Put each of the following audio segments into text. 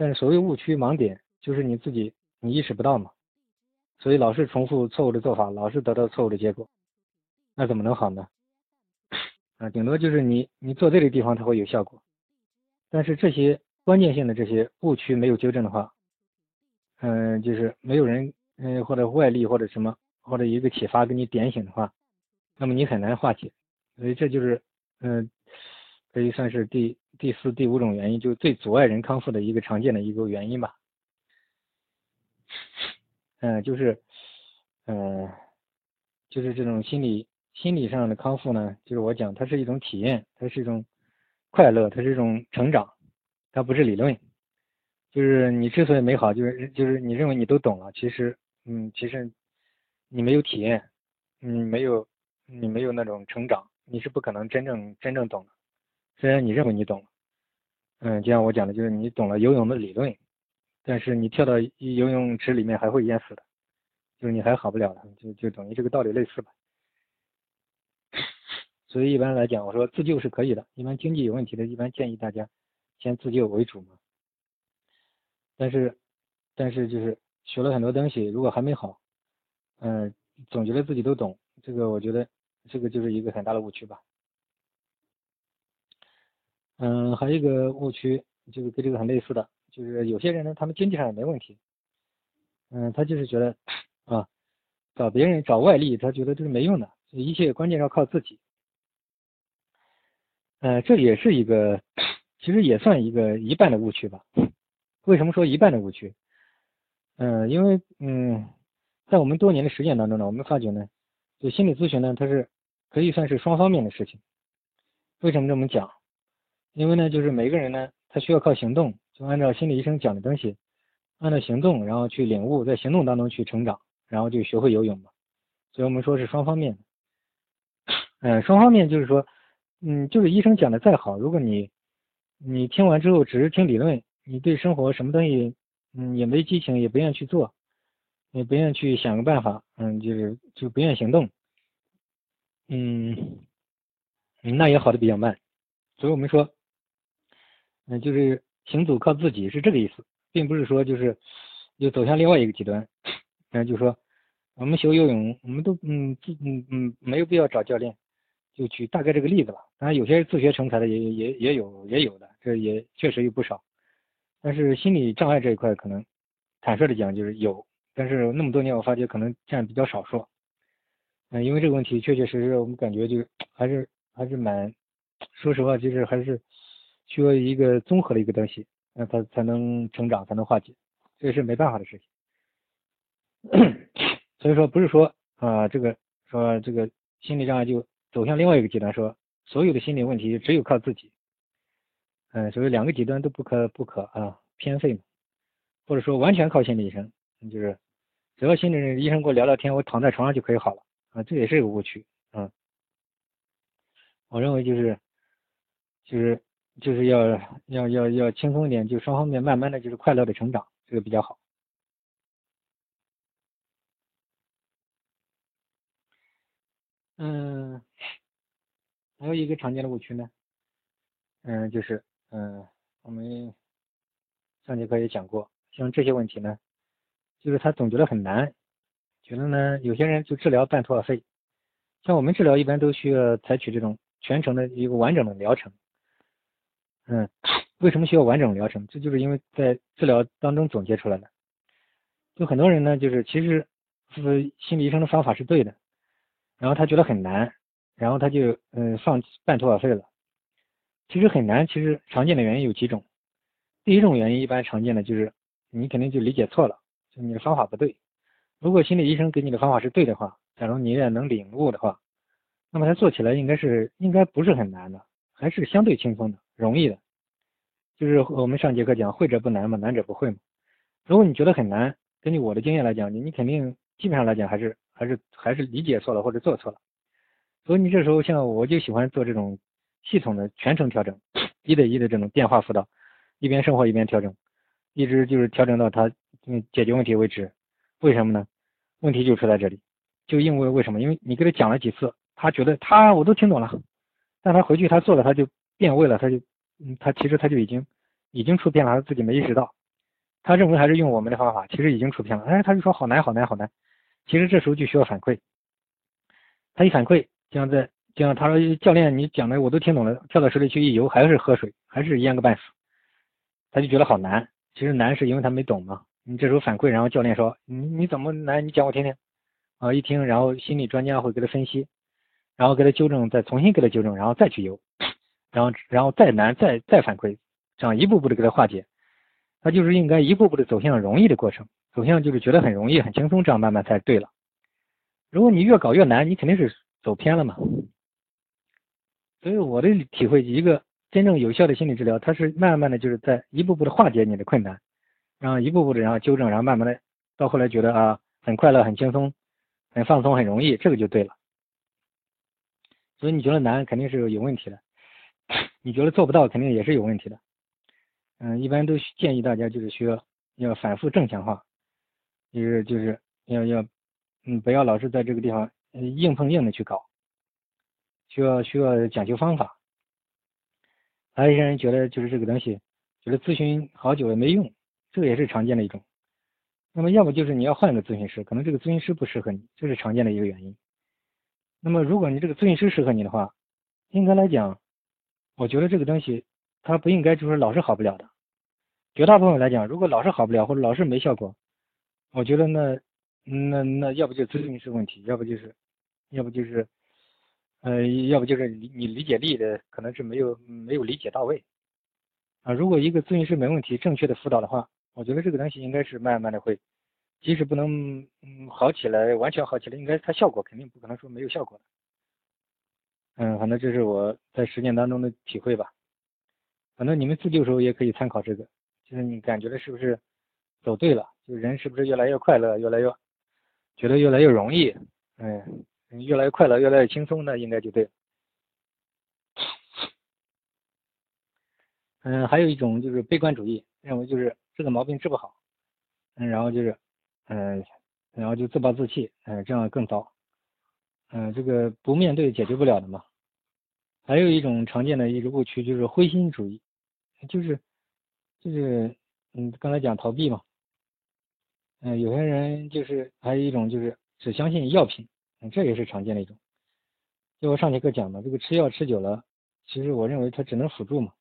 但是所谓误区盲点，就是你自己你意识不到嘛，所以老是重复错误的做法，老是得到错误的结果，那怎么能好呢？啊，顶多就是你你做对的地方它会有效果，但是这些关键性的这些误区没有纠正的话，嗯，就是没有人嗯或者外力或者什么或者一个启发给你点醒的话，那么你很难化解，所以这就是嗯可以算是第。第四、第五种原因就是最阻碍人康复的一个常见的一个原因吧。嗯，就是，嗯，就是这种心理心理上的康复呢，就是我讲，它是一种体验，它是一种快乐，它是一种成长，它不是理论。就是你之所以美好，就是就是你认为你都懂了，其实，嗯，其实你没有体验，你没有你没有那种成长，你是不可能真正真正懂的。虽然你认为你懂了。嗯，就像我讲的，就是你懂了游泳的理论，但是你跳到游泳池里面还会淹死的，就是你还好不了的，就就等于这个道理类似吧。所以一般来讲，我说自救是可以的，一般经济有问题的，一般建议大家先自救为主嘛。但是，但是就是学了很多东西，如果还没好，嗯，总觉得自己都懂，这个我觉得这个就是一个很大的误区吧。嗯，还有一个误区，就是跟这个很类似的，就是有些人呢，他们经济上也没问题，嗯，他就是觉得啊，找别人找外力，他觉得这是没用的，一切关键要靠自己。呃，这也是一个，其实也算一个一半的误区吧。为什么说一半的误区？嗯，因为嗯，在我们多年的实践当中呢，我们发觉呢，就心理咨询呢，它是可以算是双方面的事情。为什么这么讲？因为呢，就是每个人呢，他需要靠行动，就按照心理医生讲的东西，按照行动，然后去领悟，在行动当中去成长，然后就学会游泳嘛。所以我们说是双方面。嗯，双方面就是说，嗯，就是医生讲的再好，如果你你听完之后只是听理论，你对生活什么东西，嗯，也没激情，也不愿意去做，也不愿意去想个办法，嗯，就是就不愿意行动，嗯，那也好的比较慢。所以我们说。嗯，就是行走靠自己是这个意思，并不是说就是就走向另外一个极端。嗯，就说我们学游泳，我们都嗯自嗯嗯没有必要找教练，就举大概这个例子吧。当然有些自学成才的也也也有也有的，这也确实有不少。但是心理障碍这一块可能坦率的讲就是有，但是那么多年我发觉可能占比较少数。嗯，因为这个问题确确实实我们感觉就还是还是蛮，说实话就是还是。需要一个综合的一个东西，那他才能成长，才能化解，这是没办法的事情。所以说，不是说啊，这个说这个心理障碍就走向另外一个极端，说所有的心理问题只有靠自己。嗯，所以两个极端都不可不可啊，偏废嘛。或者说完全靠心理医生，就是只要心理医生跟我聊聊天，我躺在床上就可以好了啊，这也是一个误区啊。我认为就是就是。就是要要要要轻松一点，就双方面慢慢的就是快乐的成长，这个比较好。嗯，还有一个常见的误区呢，嗯，就是嗯，我们上节课也讲过，像这些问题呢，就是他总觉得很难，觉得呢，有些人就治疗半途而废，像我们治疗一般都需要采取这种全程的一个完整的疗程。嗯，为什么需要完整疗程？这就是因为在治疗当中总结出来的。就很多人呢，就是其实是心理医生的方法是对的，然后他觉得很难，然后他就嗯放半途而废了。其实很难，其实常见的原因有几种。第一种原因一般常见的就是你肯定就理解错了，就你的方法不对。如果心理医生给你的方法是对的话，假如你也能领悟的话，那么他做起来应该是应该不是很难的，还是相对轻松的。容易的，就是我们上节课讲，会者不难嘛，难者不会嘛。如果你觉得很难，根据我的经验来讲，你你肯定基本上来讲还是还是还是理解错了或者做错了。所以你这时候像我就喜欢做这种系统的全程调整，一对一的这种电话辅导，一边生活一边调整，一直就是调整到他嗯解决问题为止。为什么呢？问题就出在这里，就因为为什么？因为你给他讲了几次，他觉得他我都听懂了，但他回去他做了他就变味了，他就。嗯，他其实他就已经已经出变了，他自己没意识到，他认为还是用我们的方法，其实已经出片了。哎，他就说好难好难好难。其实这时候就需要反馈。他一反馈，就像在就像他说教练你讲的我都听懂了，跳到水里去一游还是喝水，还是淹个半死。他就觉得好难。其实难是因为他没懂嘛。你这时候反馈，然后教练说你你怎么难？你讲我听听。啊，一听，然后心理专家会给他分析，然后给他纠正，再重新给他纠正，然后再去游，然后然后再难再再反馈，这样一步步的给他化解。他就是应该一步步的走向容易的过程，走向就是觉得很容易、很轻松，这样慢慢才对了。如果你越搞越难，你肯定是走偏了嘛。所以我的体会，一个真正有效的心理治疗，它是慢慢的就是在一步步的化解你的困难，然后一步步的然后纠正，然后慢慢的到后来觉得啊很快乐、很轻松、很放松、很容易，这个就对了。所以你觉得难，肯定是有问题的；你觉得做不到，肯定也是有问题的。嗯，一般都建议大家就是需要要反复正强化，就是就是要要嗯不要老是在这个地方硬碰硬的去搞，需要需要讲究方法。还有一些人觉得就是这个东西，觉得咨询好久也没用，这个也是常见的一种。那么要么就是你要换个咨询师，可能这个咨询师不适合你，这是常见的一个原因。那么如果你这个咨询师适合你的话，应该来讲，我觉得这个东西。它不应该就是老是好不了的，绝大部分来讲，如果老是好不了或者老是没效果，我觉得那那那要不就咨询师问题，要不就是要不就是呃要不就是你理解力的可能是没有没有理解到位啊。如果一个咨询师没问题，正确的辅导的话，我觉得这个东西应该是慢慢的会，即使不能嗯好起来，完全好起来，应该它效果肯定不可能说没有效果的。嗯，反正这是我在实践当中的体会吧。反正你们自救的时候也可以参考这个，就是你感觉的是不是走对了？就人是不是越来越快乐，越来越觉得越来越容易？嗯，越来越快乐，越来越轻松，那应该就对。嗯，还有一种就是悲观主义，认为就是这个毛病治不好，嗯，然后就是嗯，然后就自暴自弃，嗯，这样更糟。嗯，这个不面对解决不了的嘛。还有一种常见的一个误区就是灰心主义。就是就是嗯，刚才讲逃避嘛，嗯，有些人就是还有一种就是只相信药品，嗯，这也是常见的一种。就我上节课讲的，这个吃药吃久了，其实我认为它只能辅助嘛，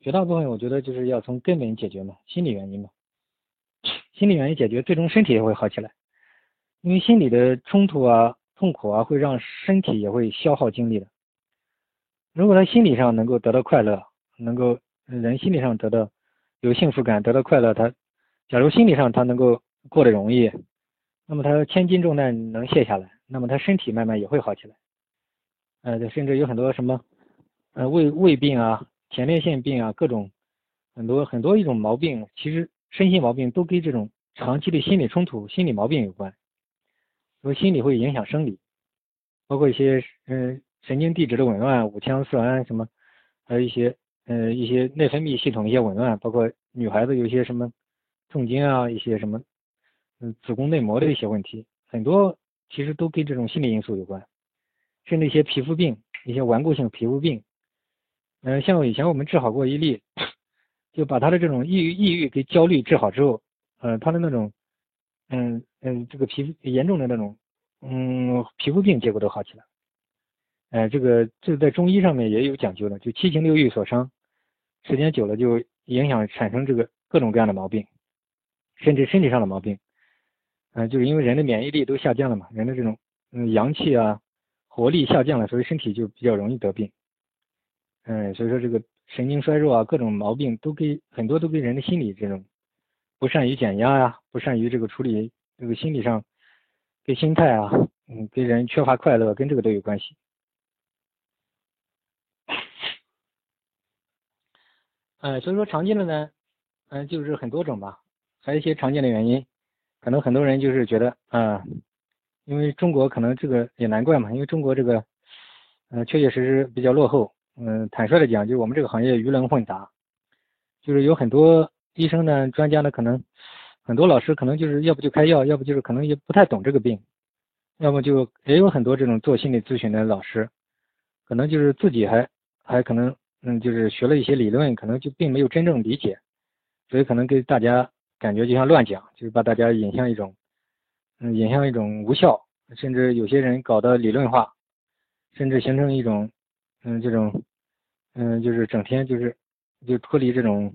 绝大部分我觉得就是要从根本解决嘛，心理原因嘛，心理原因解决，最终身体也会好起来，因为心理的冲突啊、痛苦啊，会让身体也会消耗精力的。如果他心理上能够得到快乐，能够人心理上得到有幸福感，得到快乐，他假如心理上他能够过得容易，那么他千斤重担能卸下来，那么他身体慢慢也会好起来。呃，甚至有很多什么呃胃胃病啊、前列腺病啊，各种很多很多一种毛病，其实身心毛病都跟这种长期的心理冲突、心理毛病有关。说心理会影响生理，包括一些嗯神经递质的紊乱、五羟色胺什么，还有一些。呃，一些内分泌系统一些紊乱，包括女孩子有一些什么痛经啊，一些什么嗯子宫内膜的一些问题，很多其实都跟这种心理因素有关，甚至一些皮肤病，一些顽固性皮肤病，嗯，像以前我们治好过一例，就把他的这种抑郁、抑郁跟焦虑治好之后，呃，他的那种嗯嗯这个皮肤严重的那种嗯皮肤病结果都好起来，哎，这个这在中医上面也有讲究的，就七情六欲所伤。时间久了就影响产生这个各种各样的毛病，甚至身体上的毛病，嗯，就是因为人的免疫力都下降了嘛，人的这种嗯阳气啊活力下降了，所以身体就比较容易得病，嗯，所以说这个神经衰弱啊各种毛病都跟很多都跟人的心理这种不善于减压呀，不善于这个处理这个心理上跟心态啊，嗯，跟人缺乏快乐跟这个都有关系。嗯，所以说常见的呢，嗯，就是很多种吧，还有一些常见的原因，可能很多人就是觉得，啊，因为中国可能这个也难怪嘛，因为中国这个，嗯，确确实实比较落后，嗯，坦率的讲，就是我们这个行业鱼龙混杂，就是有很多医生呢、专家呢，可能很多老师可能就是要不就开药，要不就是可能也不太懂这个病，要么就也有很多这种做心理咨询的老师，可能就是自己还还可能。嗯，就是学了一些理论，可能就并没有真正理解，所以可能给大家感觉就像乱讲，就是把大家引向一种，嗯，引向一种无效，甚至有些人搞的理论化，甚至形成一种，嗯，这种，嗯，就是整天就是就脱离这种，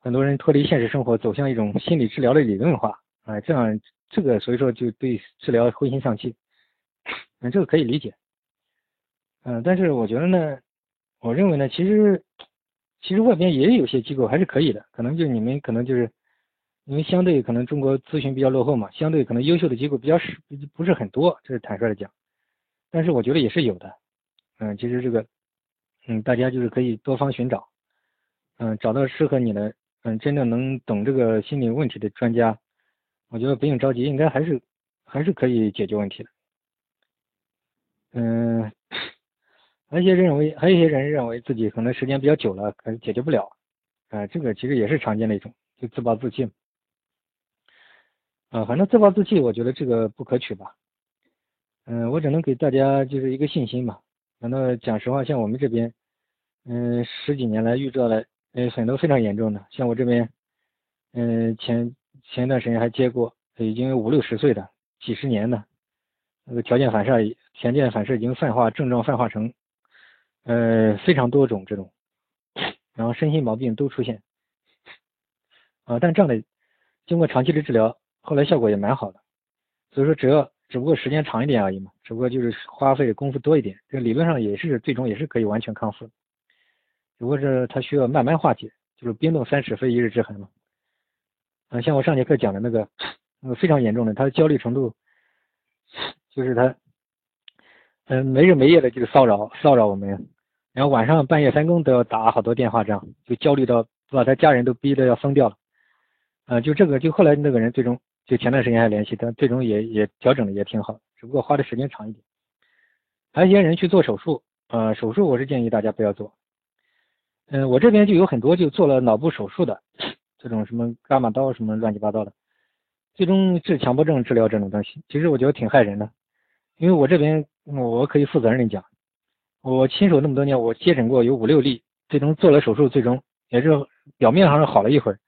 很多人脱离现实生活，走向一种心理治疗的理论化，啊，这样这个所以说就对治疗灰心丧气，嗯，这个可以理解，嗯，但是我觉得呢，我认为呢，其实。其实外边也有些机构还是可以的，可能就你们可能就是因为相对可能中国咨询比较落后嘛，相对可能优秀的机构比较少，不是很多，这是坦率的讲。但是我觉得也是有的，嗯，其实这个，嗯，大家就是可以多方寻找，嗯，找到适合你的，嗯，真正能懂这个心理问题的专家，我觉得不用着急，应该还是还是可以解决问题的，嗯。还有一些认为，还有一些人认为自己可能时间比较久了，可能解决不了，啊，这个其实也是常见的一种，就自暴自弃，啊，反正自暴自弃，我觉得这个不可取吧，嗯，我只能给大家就是一个信心嘛，反正讲实话，像我们这边，嗯，十几年来遇到了，嗯，很多非常严重的，像我这边，嗯，前前一段时间还接过，已经五六十岁的，几十年的，那个条件反射、条件反射已经泛化，症状泛化成。呃，非常多种这种，然后身心毛病都出现，啊，但这样的经过长期的治疗，后来效果也蛮好的，所以说只要只不过时间长一点而已嘛，只不过就是花费功夫多一点，这理论上也是最终也是可以完全康复的，只不过是它需要慢慢化解，就是冰冻三尺非一日之寒嘛，啊，像我上节课讲的那个，那个非常严重的，他的焦虑程度，就是他，嗯，没日没夜的就是骚扰骚扰我们。然后晚上半夜三更都要打好多电话，这样就焦虑到把他家人都逼得要疯掉了。呃，就这个，就后来那个人最终就前段时间还联系，但最终也也调整的也挺好，只不过花的时间长一点。还有一些人去做手术，呃，手术我是建议大家不要做。嗯，我这边就有很多就做了脑部手术的，这种什么伽马刀什么乱七八糟的，最终治强迫症治疗这种东西，其实我觉得挺害人的。因为我这边我可以负责任讲。我亲手那么多年，我接诊过有五六例，最终做了手术，最终也是表面上是好了一会儿，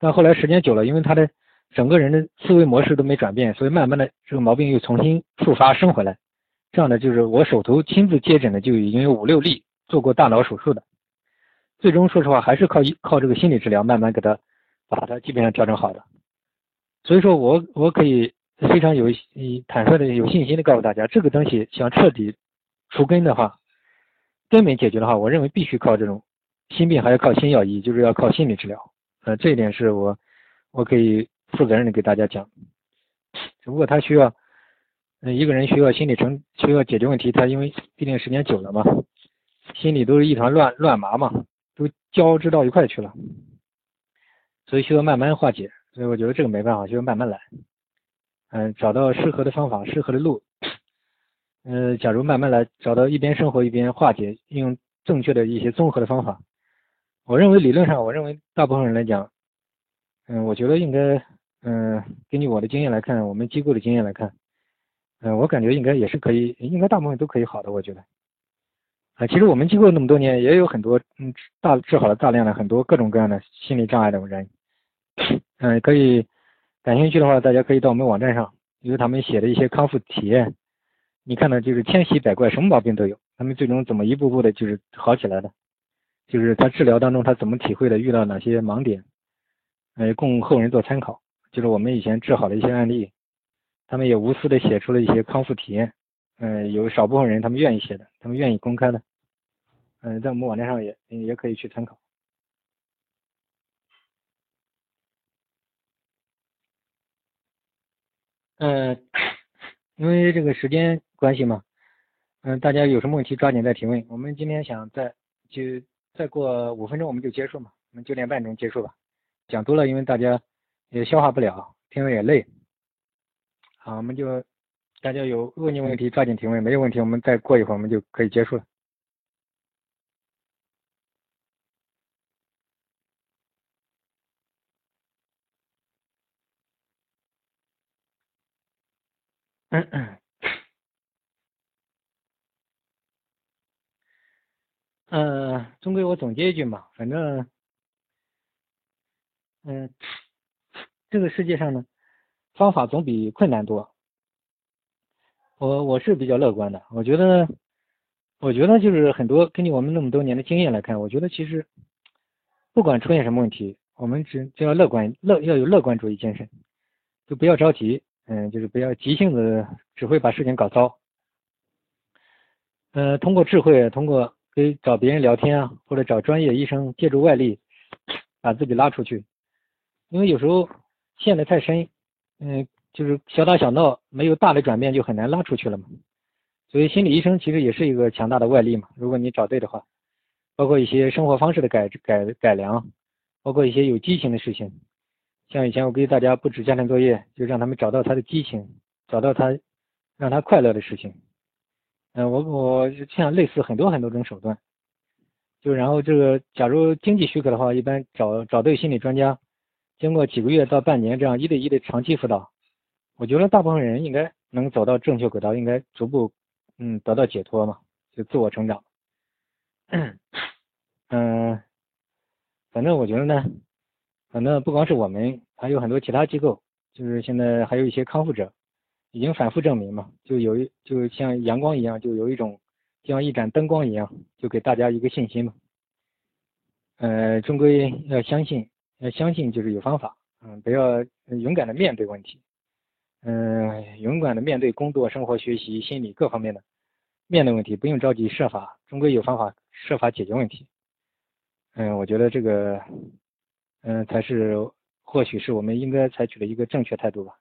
但后来时间久了，因为他的整个人的思维模式都没转变，所以慢慢的这个毛病又重新复发生回来。这样的就是我手头亲自接诊的就已经有五六例做过大脑手术的，最终说实话还是靠一靠这个心理治疗慢慢给他把他基本上调整好的。所以说我我可以非常有坦率的有信心的告诉大家，这个东西想彻底除根的话。根本解决的话，我认为必须靠这种心病，还要靠心药医，就是要靠心理治疗。呃，这一点是我我可以负责任的给大家讲。只不过他需要，嗯，一个人需要心理成需要解决问题，他因为毕竟时间久了嘛，心里都是一团乱乱麻嘛，都交织到一块去了，所以需要慢慢化解。所以我觉得这个没办法，需要慢慢来。嗯，找到适合的方法，适合的路。呃，假如慢慢来找到一边生活一边化解，用正确的一些综合的方法，我认为理论上，我认为大部分人来讲，嗯，我觉得应该，嗯，根据我的经验来看，我们机构的经验来看，嗯，我感觉应该也是可以，应该大部分都可以好的，我觉得。啊，其实我们机构那么多年，也有很多，嗯，大治好了大量的很多各种各样的心理障碍的人，嗯，可以感兴趣的话，大家可以到我们网站上，有他们写的一些康复体验。你看到就是千奇百怪，什么毛病都有。他们最终怎么一步步的，就是好起来的，就是他治疗当中他怎么体会的，遇到哪些盲点，呃，供后人做参考。就是我们以前治好的一些案例，他们也无私的写出了一些康复体验。嗯，有少部分人他们愿意写的，他们愿意公开的。嗯，在我们网站上也也可以去参考。嗯，因为这个时间。关系嘛，嗯，大家有什么问题抓紧再提问。我们今天想再就再过五分钟我们就结束嘛，我们九点半钟结束吧。讲多了，因为大家也消化不了，听了也累。好，我们就大家有问题问题抓紧提问，没有问题我们再过一会儿我们就可以结束了。嗯嗯。呃，总归我总结一句嘛，反正，嗯，这个世界上呢，方法总比困难多。我我是比较乐观的，我觉得，我觉得就是很多根据我们那么多年的经验来看，我觉得其实不管出现什么问题，我们只只要乐观乐要有乐观主义精神，就不要着急，嗯，就是不要急性子，只会把事情搞糟。呃，通过智慧，通过可以找别人聊天啊，或者找专业医生，借助外力把自己拉出去，因为有时候陷得太深，嗯。就是小打小闹，没有大的转变就很难拉出去了嘛。所以心理医生其实也是一个强大的外力嘛。如果你找对的话，包括一些生活方式的改改改良，包括一些有激情的事情，像以前我给大家布置家庭作业，就让他们找到他的激情，找到他让他快乐的事情。嗯，我我像类似很多很多种手段，就然后这个假如经济许可的话，一般找找对心理专家，经过几个月到半年这样一对一的长期辅导。我觉得大部分人应该能走到正确轨道，应该逐步嗯得到解脱嘛，就自我成长。嗯，反正我觉得呢，反正不光是我们，还有很多其他机构，就是现在还有一些康复者，已经反复证明嘛，就有一就像阳光一样，就有一种像一盏灯光一样，就给大家一个信心嘛。呃，终归要相信，要相信就是有方法，嗯，不要勇敢的面对问题。嗯，勇敢的面对工作、生活、学习、心理各方面的面对问题，不用着急设法，终归有方法设法解决问题。嗯，我觉得这个，嗯，才是或许是我们应该采取的一个正确态度吧。